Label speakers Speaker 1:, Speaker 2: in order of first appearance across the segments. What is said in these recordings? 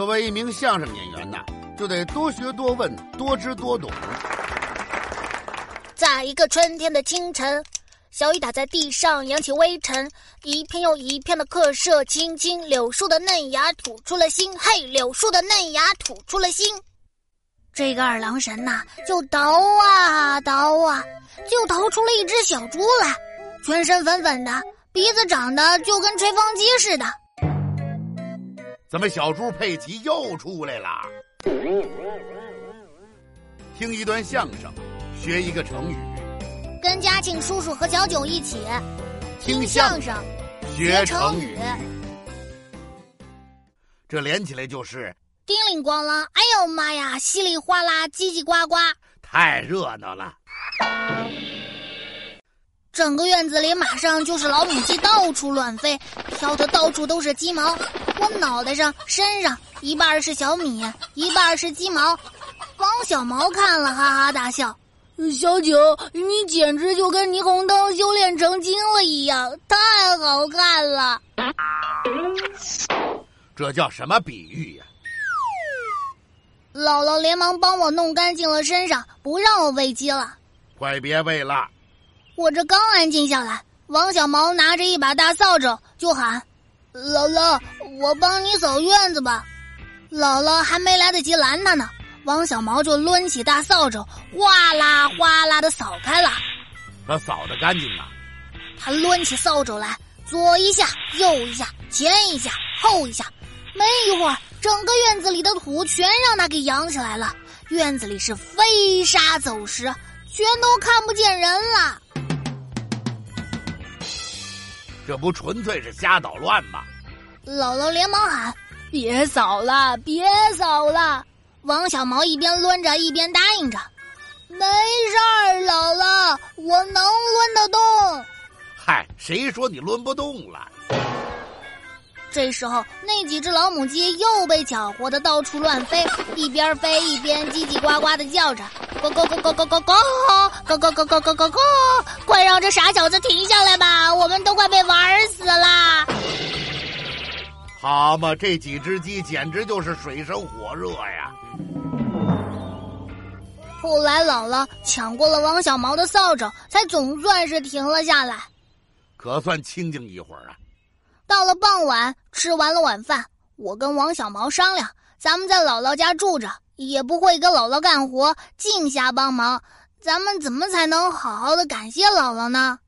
Speaker 1: 作为一名相声演员呐，就得多学多问，多知多懂。
Speaker 2: 在一个春天的清晨，小雨打在地上，扬起微尘，一片又一片的客舍，青青柳树的嫩芽吐出了新。嘿，柳树的嫩芽吐出了新。这个二郎神呐，就捣啊捣啊，就捣出了一只小猪来，全身粉粉的，鼻子长得就跟吹风机似的。
Speaker 1: 怎么小猪佩奇又出来了？听一段相声，学一个成语，
Speaker 2: 跟嘉庆叔叔和小九一起
Speaker 1: 听相声学成语。这连起来就是
Speaker 2: 叮铃咣啷，哎呦妈呀，稀里哗啦，叽叽呱呱，
Speaker 1: 太热闹了。
Speaker 2: 整个院子里马上就是老母鸡到处乱飞，飘的到处都是鸡毛。我脑袋上、身上一半是小米，一半是鸡毛。王小毛看了哈哈大笑：“小九，你简直就跟霓虹灯修炼成精了一样，太好看了。”
Speaker 1: 这叫什么比喻呀？
Speaker 2: 姥姥连忙帮我弄干净了身上，不让我喂鸡了。
Speaker 1: 快别喂了。
Speaker 2: 我这刚安静下来，王小毛拿着一把大扫帚就喊：“姥姥，我帮你扫院子吧。”姥姥还没来得及拦他呢，王小毛就抡起大扫帚，哗啦哗啦的扫开了。
Speaker 1: 他扫的干净啊！
Speaker 2: 他抡起扫帚来，左一下，右一下，前一下，后一下，没一会儿，整个院子里的土全让他给扬起来了。院子里是飞沙走石，全都看不见人了。
Speaker 1: 这不纯粹是瞎捣乱吗？
Speaker 2: 姥姥连忙喊：“别扫了，别扫了！”王小毛一边抡着，一边答应着：“没事儿，姥姥，我能抡得动。”
Speaker 1: 嗨，谁说你抡不动了？
Speaker 2: 这时候，那几只老母鸡又被搅和的到处乱飞，一边飞一边叽叽呱呱的叫着：“咕咕咕咕咕咕咕，咕咕咕咕咕咕咕，快让这傻小子停下来吧，我们都快被玩死了！”
Speaker 1: 好嘛，这几只鸡简直就是水深火热呀！
Speaker 2: 后来，姥姥抢过了王小毛的扫帚，才总算是停了下来，
Speaker 1: 可算清静一会儿啊。
Speaker 2: 到了傍晚，吃完了晚饭，我跟王小毛商量，咱们在姥姥家住着，也不会跟姥姥干活，净瞎帮忙，咱们怎么才能好好的感谢姥姥呢？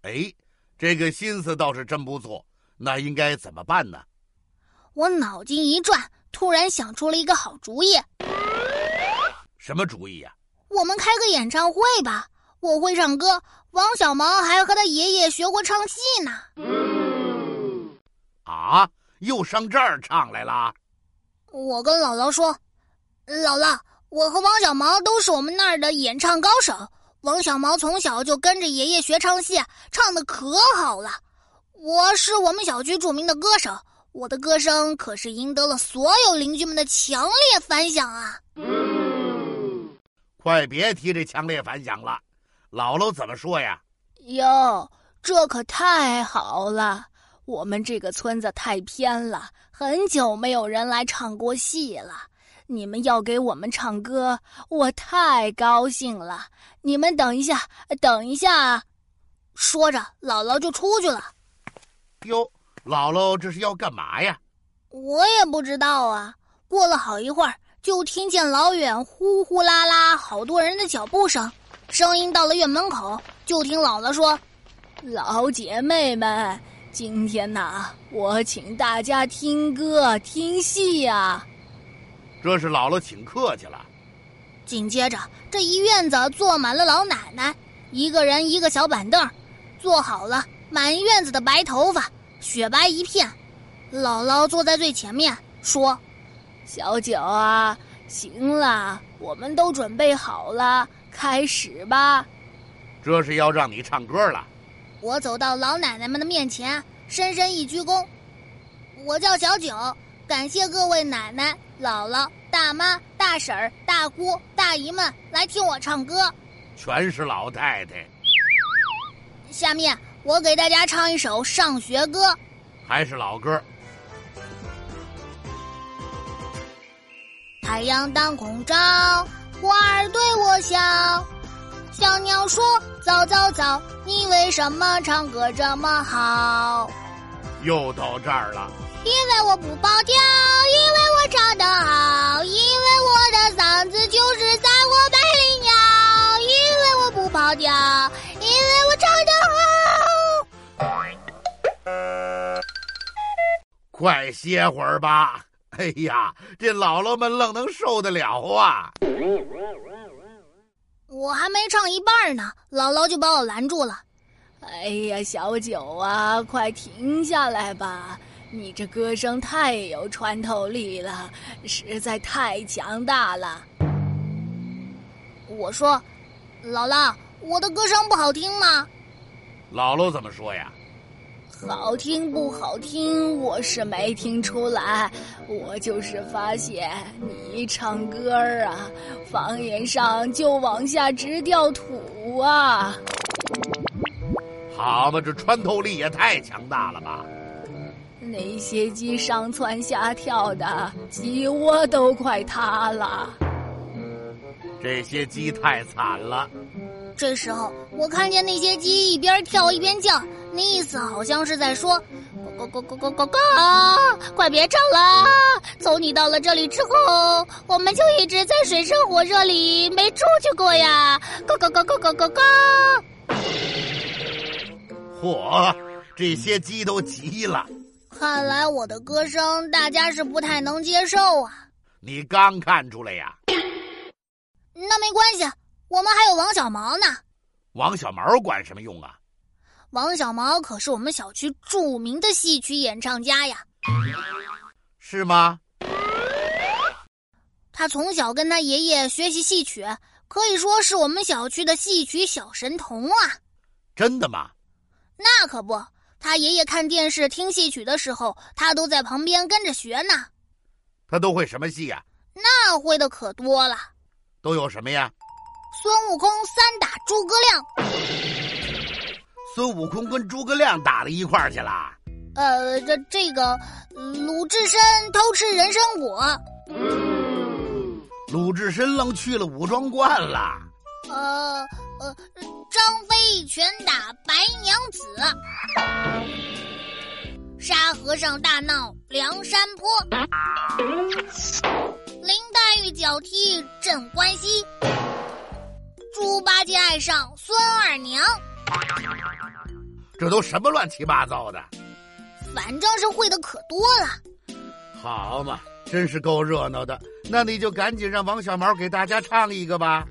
Speaker 1: 哎，这个心思倒是真不错，那应该怎么办呢？
Speaker 2: 我脑筋一转，突然想出了一个好主意。
Speaker 1: 什么主意呀？
Speaker 2: 我们开个演唱会吧！我会唱歌，王小毛还和他爷爷学过唱戏呢。
Speaker 1: 啊！又上这儿唱来了。
Speaker 2: 我跟姥姥说：“姥姥，我和王小毛都是我们那儿的演唱高手。王小毛从小就跟着爷爷学唱戏，唱的可好了。我是我们小区著名的歌手，我的歌声可是赢得了所有邻居们的强烈反响啊！”
Speaker 1: 快别提这强烈反响了，姥姥怎么说呀？
Speaker 3: 哟，这可太好了。我们这个村子太偏了，很久没有人来唱过戏了。你们要给我们唱歌，我太高兴了。你们等一下，等一下。
Speaker 2: 说着，姥姥就出去了。
Speaker 1: 哟，姥姥这是要干嘛呀？
Speaker 2: 我也不知道啊。过了好一会儿，就听见老远呼呼啦啦好多人的脚步声，声音到了院门口，就听姥姥说：“
Speaker 3: 老姐妹们。”今天呐，我请大家听歌听戏呀。
Speaker 1: 这是姥姥请客去了。
Speaker 2: 紧接着，这一院子坐满了老奶奶，一个人一个小板凳，坐好了，满院子的白头发，雪白一片。姥姥坐在最前面，说：“
Speaker 3: 小九啊，行了，我们都准备好了，开始吧。”
Speaker 1: 这是要让你唱歌了。
Speaker 2: 我走到老奶奶们的面前，深深一鞠躬。我叫小九，感谢各位奶奶、姥姥、大妈、大婶儿、大姑、大姨们来听我唱歌。
Speaker 1: 全是老太太。
Speaker 2: 下面我给大家唱一首上学歌，
Speaker 1: 还是老歌。
Speaker 2: 太阳当空照，花儿对我笑。小鸟说：“早早早，你为什么唱歌这么好？”
Speaker 1: 又到这儿了。
Speaker 2: 因为我不跑调，因为我唱得好，因为我的嗓子就是赛过百灵鸟。因为我不跑调，因为我唱得
Speaker 1: 好。快歇会儿吧！哎呀，这姥姥们愣能受得了啊！
Speaker 2: 我还没唱一半呢，姥姥就把我拦住了。
Speaker 3: 哎呀，小九啊，快停下来吧！你这歌声太有穿透力了，实在太强大了。
Speaker 2: 我说：“姥姥，我的歌声不好听吗？”
Speaker 1: 姥姥怎么说呀？
Speaker 3: 好听不好听，我是没听出来。我就是发现你唱歌啊，方言上就往下直掉土啊。
Speaker 1: 好嘛，这穿透力也太强大了吧！
Speaker 3: 那些鸡上蹿下跳的，鸡窝都快塌了。
Speaker 1: 这些鸡太惨了。
Speaker 2: 这时候，我看见那些鸡一边跳一边叫，那意思好像是在说：“咕咕咕咕咕咕咕，快别唱了！从你到了这里之后，我们就一直在水深火热里没出去过呀！”咕咕咕咕咕咕咕。
Speaker 1: 嚯，这些鸡都急了。
Speaker 2: 看来我的歌声大家是不太能接受啊！
Speaker 1: 你刚看出来呀？
Speaker 2: 那没关系，我们还有王小毛呢。
Speaker 1: 王小毛管什么用啊？
Speaker 2: 王小毛可是我们小区著名的戏曲演唱家呀。
Speaker 1: 是吗？
Speaker 2: 他从小跟他爷爷学习戏曲，可以说是我们小区的戏曲小神童啊。
Speaker 1: 真的吗？
Speaker 2: 那可不。他爷爷看电视听戏曲的时候，他都在旁边跟着学呢。
Speaker 1: 他都会什么戏呀？
Speaker 2: 那会的可多了。
Speaker 1: 都有什么呀？
Speaker 2: 孙悟空三打诸葛亮。
Speaker 1: 孙悟空跟诸葛亮打到一块儿去了。
Speaker 2: 呃，这这个鲁智深偷吃人参果。
Speaker 1: 鲁智深愣去了武装观了。
Speaker 2: 呃呃，张飞拳打白娘子。沙和尚大闹梁山坡，林黛玉脚踢镇关西，猪八戒爱上孙二娘，
Speaker 1: 这都什么乱七八糟的？
Speaker 2: 反正是会的可多了。
Speaker 1: 好嘛，真是够热闹的。那你就赶紧让王小毛给大家唱一个吧。